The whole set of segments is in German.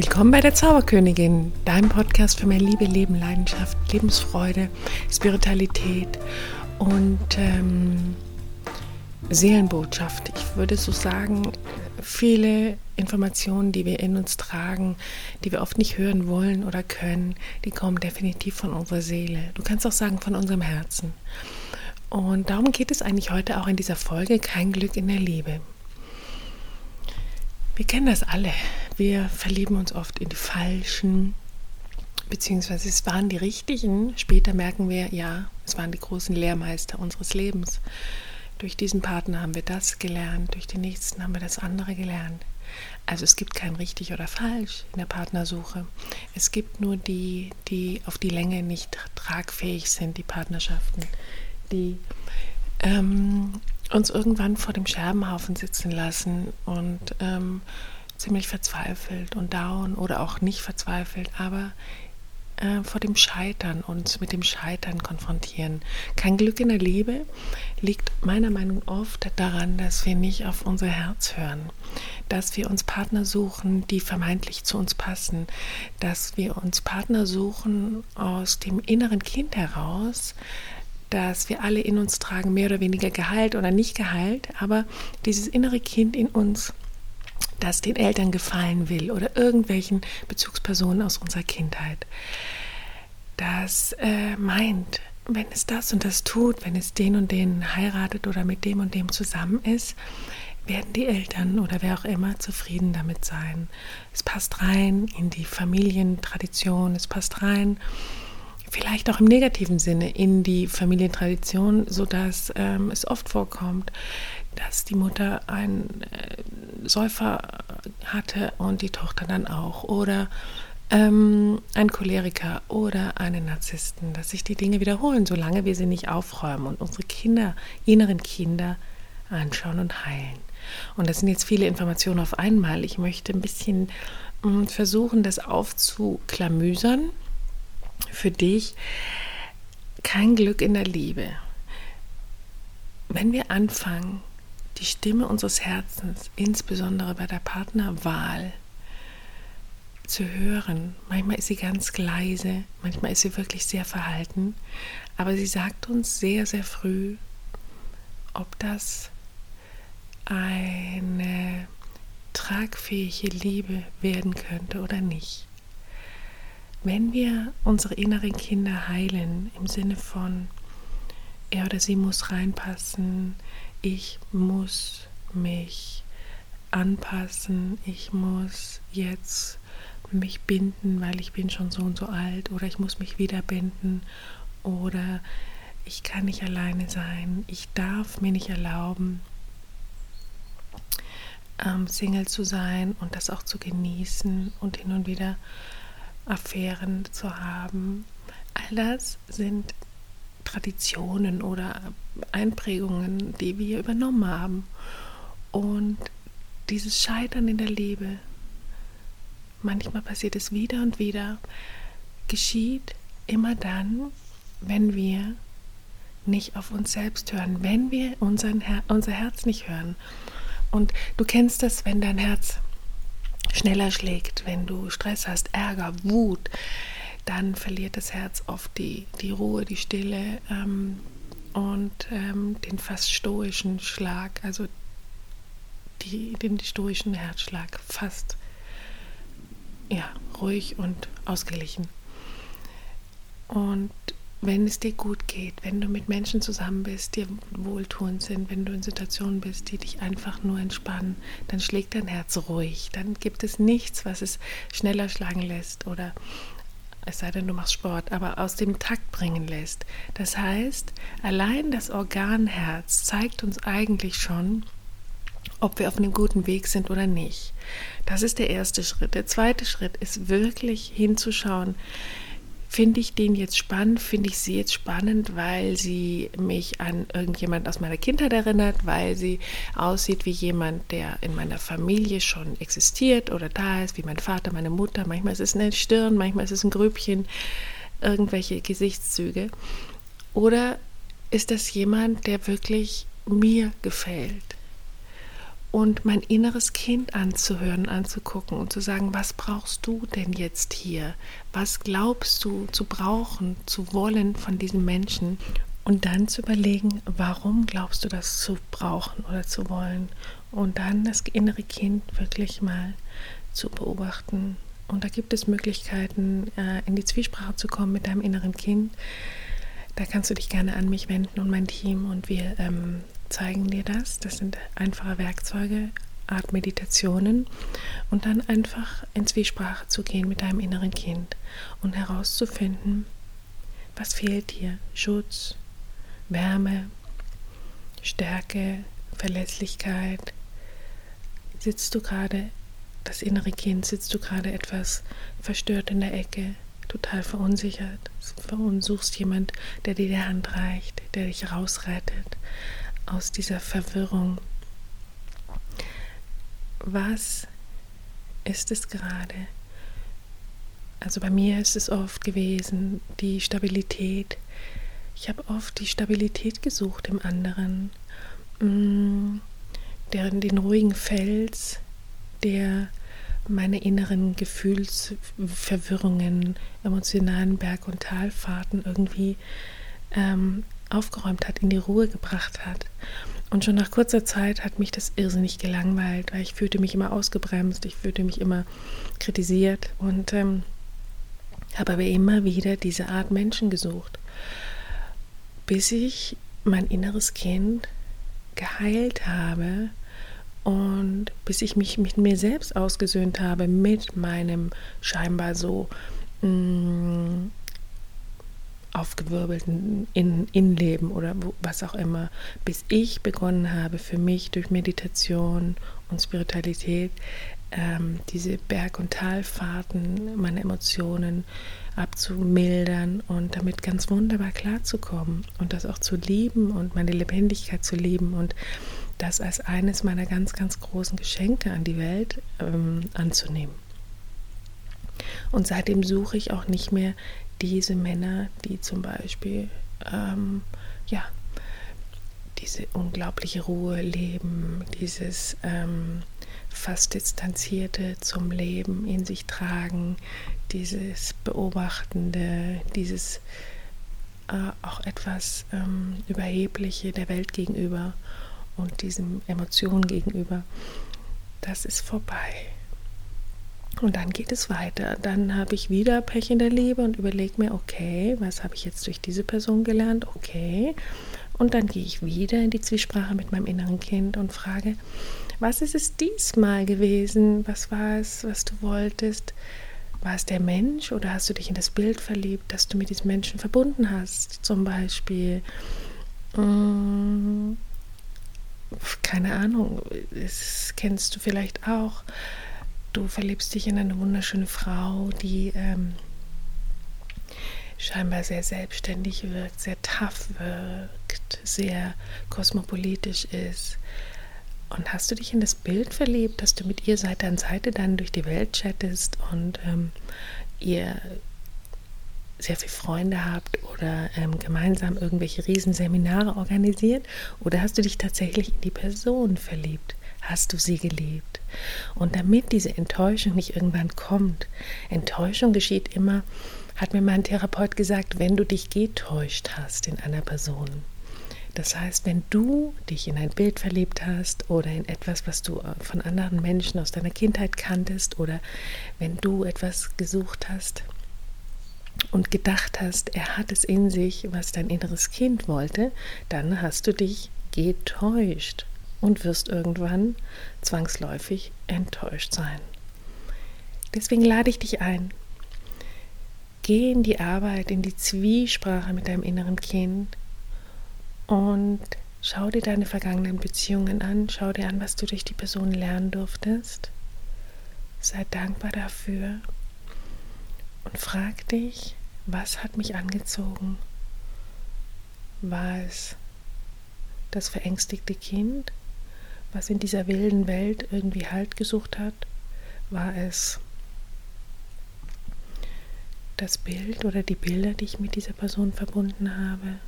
Willkommen bei der Zauberkönigin, deinem Podcast für mehr Liebe, Leben, Leidenschaft, Lebensfreude, Spiritualität und ähm, Seelenbotschaft. Ich würde so sagen, viele Informationen, die wir in uns tragen, die wir oft nicht hören wollen oder können, die kommen definitiv von unserer Seele. Du kannst auch sagen von unserem Herzen. Und darum geht es eigentlich heute auch in dieser Folge, kein Glück in der Liebe. Wir kennen das alle. Wir verlieben uns oft in die falschen, beziehungsweise es waren die richtigen. Später merken wir, ja, es waren die großen Lehrmeister unseres Lebens. Durch diesen Partner haben wir das gelernt, durch den nächsten haben wir das andere gelernt. Also es gibt kein richtig oder falsch in der Partnersuche. Es gibt nur die, die auf die Länge nicht tragfähig sind, die Partnerschaften, die ähm, uns irgendwann vor dem Scherbenhaufen sitzen lassen und ähm, ziemlich verzweifelt und down oder auch nicht verzweifelt, aber äh, vor dem Scheitern, uns mit dem Scheitern konfrontieren. Kein Glück in der Liebe liegt meiner Meinung nach oft daran, dass wir nicht auf unser Herz hören, dass wir uns Partner suchen, die vermeintlich zu uns passen, dass wir uns Partner suchen aus dem inneren Kind heraus, dass wir alle in uns tragen, mehr oder weniger geheilt oder nicht geheilt, aber dieses innere Kind in uns das den Eltern gefallen will oder irgendwelchen Bezugspersonen aus unserer Kindheit. Das äh, meint, wenn es das und das tut, wenn es den und den heiratet oder mit dem und dem zusammen ist, werden die Eltern oder wer auch immer zufrieden damit sein. Es passt rein in die Familientradition, es passt rein, vielleicht auch im negativen Sinne, in die Familientradition, sodass ähm, es oft vorkommt, dass die Mutter einen äh, Säufer hatte und die Tochter dann auch. Oder ähm, ein Choleriker oder einen Narzissten, dass sich die Dinge wiederholen, solange wir sie nicht aufräumen und unsere Kinder, inneren Kinder anschauen und heilen. Und das sind jetzt viele Informationen auf einmal. Ich möchte ein bisschen äh, versuchen, das aufzuklamüsern für dich. Kein Glück in der Liebe. Wenn wir anfangen, die Stimme unseres Herzens, insbesondere bei der Partnerwahl, zu hören. Manchmal ist sie ganz leise, manchmal ist sie wirklich sehr verhalten, aber sie sagt uns sehr, sehr früh, ob das eine tragfähige Liebe werden könnte oder nicht. Wenn wir unsere inneren Kinder heilen, im Sinne von, er oder sie muss reinpassen, ich muss mich anpassen, ich muss jetzt mich binden, weil ich bin schon so und so alt oder ich muss mich wieder binden oder ich kann nicht alleine sein, ich darf mir nicht erlauben, ähm, Single zu sein und das auch zu genießen und hin und wieder Affären zu haben. All das sind Traditionen oder Einprägungen, die wir übernommen haben. Und dieses Scheitern in der Liebe, manchmal passiert es wieder und wieder, geschieht immer dann, wenn wir nicht auf uns selbst hören, wenn wir unseren Her unser Herz nicht hören. Und du kennst das, wenn dein Herz schneller schlägt, wenn du Stress hast, Ärger, Wut, dann verliert das Herz oft die, die Ruhe, die Stille ähm, und ähm, den fast stoischen Schlag, also die, den stoischen Herzschlag, fast ja, ruhig und ausgeglichen. Und wenn es dir gut geht, wenn du mit Menschen zusammen bist, die wohltuend sind, wenn du in Situationen bist, die dich einfach nur entspannen, dann schlägt dein Herz ruhig. Dann gibt es nichts, was es schneller schlagen lässt oder es sei denn, du machst Sport, aber aus dem Takt bringen lässt. Das heißt, allein das Organherz zeigt uns eigentlich schon, ob wir auf einem guten Weg sind oder nicht. Das ist der erste Schritt. Der zweite Schritt ist wirklich hinzuschauen, Finde ich den jetzt spannend? Finde ich sie jetzt spannend, weil sie mich an irgendjemand aus meiner Kindheit erinnert, weil sie aussieht wie jemand, der in meiner Familie schon existiert oder da ist, wie mein Vater, meine Mutter. Manchmal ist es eine Stirn, manchmal ist es ein Grübchen, irgendwelche Gesichtszüge. Oder ist das jemand, der wirklich mir gefällt? Und mein inneres Kind anzuhören, anzugucken und zu sagen, was brauchst du denn jetzt hier? Was glaubst du zu brauchen, zu wollen von diesem Menschen? Und dann zu überlegen, warum glaubst du das zu brauchen oder zu wollen? Und dann das innere Kind wirklich mal zu beobachten. Und da gibt es Möglichkeiten, äh, in die Zwiesprache zu kommen mit deinem inneren Kind. Da kannst du dich gerne an mich wenden und mein Team und wir ähm, zeigen dir das. Das sind einfache Werkzeuge, Art Meditationen und dann einfach in Zwiesprache zu gehen mit deinem inneren Kind und herauszufinden, was fehlt dir. Schutz, Wärme, Stärke, Verlässlichkeit. Sitzt du gerade, das innere Kind, sitzt du gerade etwas verstört in der Ecke, total verunsichert, suchst jemand, der dir die Hand reicht, der dich rausrettet aus dieser Verwirrung. Was ist es gerade? Also bei mir ist es oft gewesen, die Stabilität. Ich habe oft die Stabilität gesucht im anderen, mm, deren den ruhigen Fels, der meine inneren Gefühlsverwirrungen, emotionalen Berg- und Talfahrten irgendwie ähm, aufgeräumt hat, in die Ruhe gebracht hat. Und schon nach kurzer Zeit hat mich das irrsinnig gelangweilt, weil ich fühlte mich immer ausgebremst, ich fühlte mich immer kritisiert und ähm, habe aber immer wieder diese Art Menschen gesucht, bis ich mein inneres Kind geheilt habe und bis ich mich mit mir selbst ausgesöhnt habe, mit meinem scheinbar so mh, mm, aufgewirbelten In Innenleben oder was auch immer, bis ich begonnen habe, für mich durch Meditation und Spiritualität ähm, diese Berg- und Talfahrten, meine Emotionen abzumildern und damit ganz wunderbar klarzukommen und das auch zu lieben und meine Lebendigkeit zu lieben und das als eines meiner ganz, ganz großen Geschenke an die Welt ähm, anzunehmen. Und seitdem suche ich auch nicht mehr diese Männer, die zum Beispiel ähm, ja, diese unglaubliche Ruhe leben, dieses ähm, fast distanzierte zum Leben in sich tragen, dieses Beobachtende, dieses äh, auch etwas ähm, Überhebliche der Welt gegenüber und diesen Emotionen gegenüber, das ist vorbei. Und dann geht es weiter. Dann habe ich wieder Pech in der Liebe und überlege mir, okay, was habe ich jetzt durch diese Person gelernt? Okay. Und dann gehe ich wieder in die Zwiesprache mit meinem inneren Kind und frage, was ist es diesmal gewesen? Was war es, was du wolltest? War es der Mensch oder hast du dich in das Bild verliebt, dass du mit diesem Menschen verbunden hast? Zum Beispiel, hm, keine Ahnung, das kennst du vielleicht auch Du verliebst dich in eine wunderschöne Frau, die ähm, scheinbar sehr selbstständig wirkt, sehr tough wirkt, sehr kosmopolitisch ist. Und hast du dich in das Bild verliebt, dass du mit ihr Seite an Seite dann durch die Welt chattest und ähm, ihr sehr viele Freunde habt oder ähm, gemeinsam irgendwelche Riesenseminare organisiert? Oder hast du dich tatsächlich in die Person verliebt? Hast du sie geliebt? Und damit diese Enttäuschung nicht irgendwann kommt, Enttäuschung geschieht immer, hat mir mein Therapeut gesagt, wenn du dich getäuscht hast in einer Person. Das heißt, wenn du dich in ein Bild verliebt hast oder in etwas, was du äh, von anderen Menschen aus deiner Kindheit kanntest oder wenn du etwas gesucht hast und gedacht hast, er hat es in sich, was dein inneres Kind wollte, dann hast du dich getäuscht und wirst irgendwann zwangsläufig enttäuscht sein. Deswegen lade ich dich ein. Geh in die Arbeit, in die Zwiesprache mit deinem inneren Kind und schau dir deine vergangenen Beziehungen an, schau dir an, was du durch die Person lernen durftest. Sei dankbar dafür und frag dich, was hat mich angezogen? War es das verängstigte Kind? Was in dieser wilden Welt irgendwie Halt gesucht hat, war es das Bild oder die Bilder, die ich mit dieser Person verbunden habe?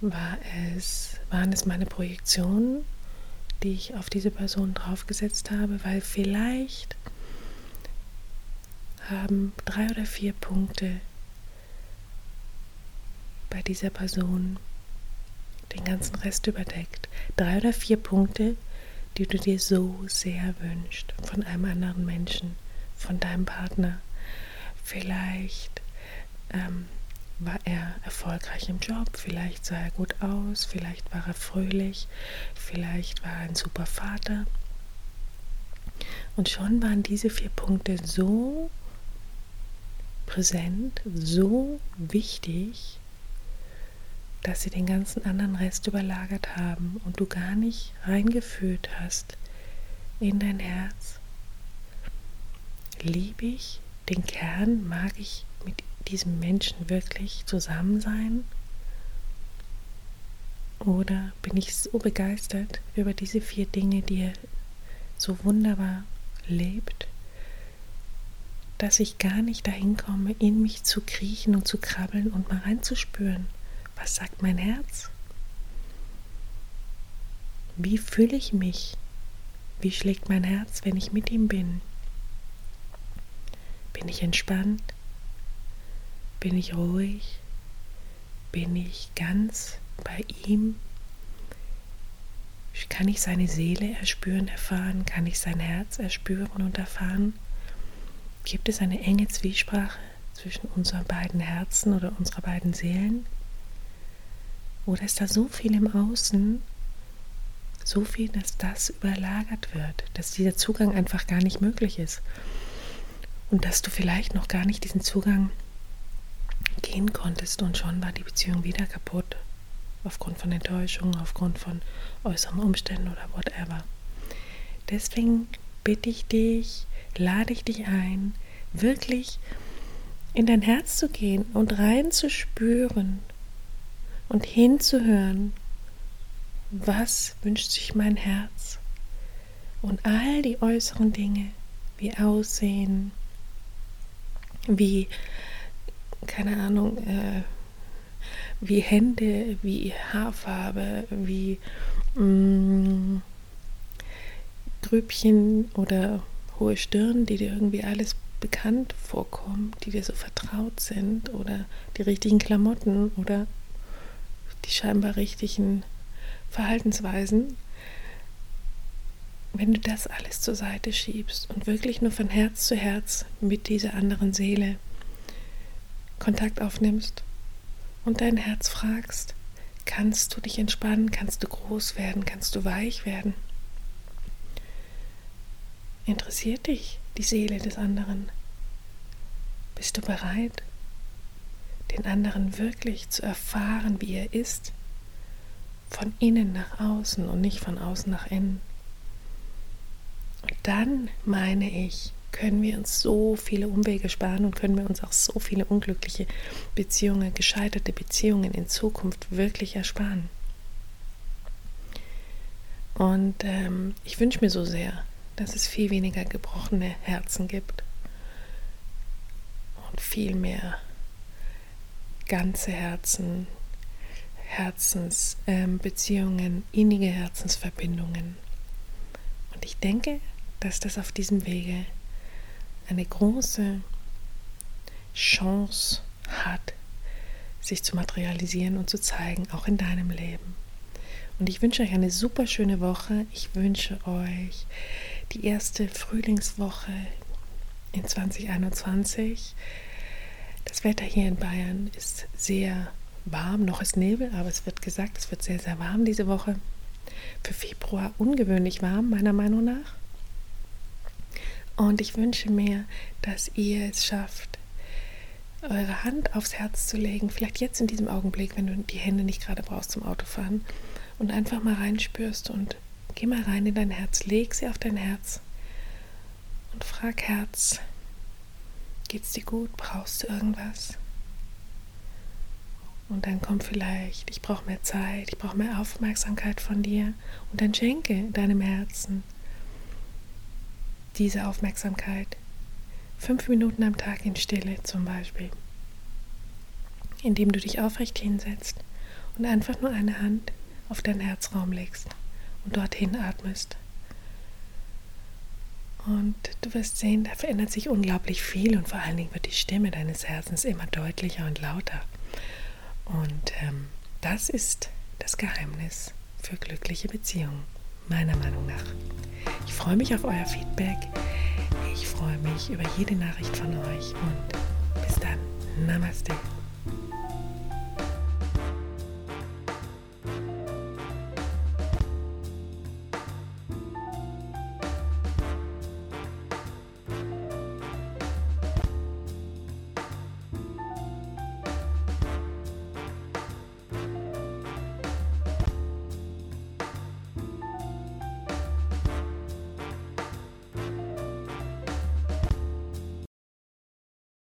War es, waren es meine Projektionen die ich auf diese Person draufgesetzt habe, weil vielleicht haben drei oder vier Punkte bei dieser Person den ganzen Rest überdeckt. Drei oder vier Punkte, die du dir so sehr wünschst von einem anderen Menschen, von deinem Partner. Vielleicht ähm, war er erfolgreich im Job, vielleicht sah er gut aus, vielleicht war er fröhlich, vielleicht war er ein super Vater. Und schon waren diese vier Punkte so präsent, so wichtig, dass sie den ganzen anderen Rest überlagert haben und du gar nicht reingefühlt hast in dein Herz. Liebe ich den Kern? Mag ich mit diesem Menschen wirklich zusammen sein? Oder bin ich so begeistert über diese vier Dinge, die er so wunderbar lebt, dass ich gar nicht dahin komme, in mich zu kriechen und zu krabbeln und mal reinzuspüren. Was sagt mein Herz? Wie fühle ich mich? Wie schlägt mein Herz, wenn ich mit ihm bin? Bin ich entspannt? Bin ich ruhig? Bin ich ganz bei ihm? Kann ich seine Seele erspüren, erfahren? Kann ich sein Herz erspüren und erfahren? Gibt es eine enge Zwiesprache zwischen unseren beiden Herzen oder unserer beiden Seelen? Oder ist da so viel im Außen, so viel, dass das überlagert wird, dass dieser Zugang einfach gar nicht möglich ist? Und dass du vielleicht noch gar nicht diesen Zugang gehen konntest und schon war die Beziehung wieder kaputt. Aufgrund von Enttäuschung, aufgrund von äußeren Umständen oder whatever. Deswegen bitte ich dich, lade ich dich ein, wirklich in dein Herz zu gehen und reinzuspüren und hinzuhören, was wünscht sich mein Herz? Und all die äußeren Dinge wie Aussehen, wie, keine Ahnung, äh, wie Hände, wie Haarfarbe, wie mh, mm, Grübchen oder hohe Stirn, die dir irgendwie alles bekannt vorkommt, die dir so vertraut sind oder die richtigen Klamotten oder die scheinbar richtigen Verhaltensweisen, wenn du das alles zur Seite schiebst und wirklich nur von Herz zu Herz mit dieser anderen Seele Kontakt aufnimmst und dein Herz fragst, kannst du dich entspannen, kannst du groß werden, kannst du weich werden. Interessiert dich die Seele des anderen? Bist du bereit, den anderen wirklich zu erfahren, wie er ist? Von innen nach außen und nicht von außen nach innen. Und dann, meine ich, können wir uns so viele Umwege sparen und können wir uns auch so viele unglückliche Beziehungen, gescheiterte Beziehungen in Zukunft wirklich ersparen. Und ähm, ich wünsche mir so sehr, dass es viel weniger gebrochene Herzen gibt und viel mehr ganze Herzen, Herzensbeziehungen, ähm, innige Herzensverbindungen. Und ich denke, dass das auf diesem Wege eine große Chance hat, sich zu materialisieren und zu zeigen, auch in deinem Leben. Und ich wünsche euch eine super schöne Woche. Ich wünsche euch die erste Frühlingswoche in 2021. Das Wetter hier in Bayern ist sehr warm, noch ist Nebel, aber es wird gesagt, es wird sehr, sehr warm diese Woche. Für Februar ungewöhnlich warm, meiner Meinung nach. Und ich wünsche mir, dass ihr es schafft, eure Hand aufs Herz zu legen, vielleicht jetzt in diesem Augenblick, wenn du die Hände nicht gerade brauchst zum Autofahren, und einfach mal reinspürst und Geh mal rein in dein Herz, leg sie auf dein Herz und frag Herz, geht's dir gut? Brauchst du irgendwas? Und dann kommt vielleicht, ich brauche mehr Zeit, ich brauche mehr Aufmerksamkeit von dir. Und dann schenke deinem Herzen diese Aufmerksamkeit. Fünf Minuten am Tag in Stille zum Beispiel. Indem du dich aufrecht hinsetzt und einfach nur eine Hand auf deinen Herzraum legst und dorthin atmest. Und du wirst sehen, da verändert sich unglaublich viel und vor allen Dingen wird die Stimme deines Herzens immer deutlicher und lauter. Und ähm, das ist das Geheimnis für glückliche Beziehungen, meiner Meinung nach. Ich freue mich auf euer Feedback. Ich freue mich über jede Nachricht von euch und bis dann. Namaste.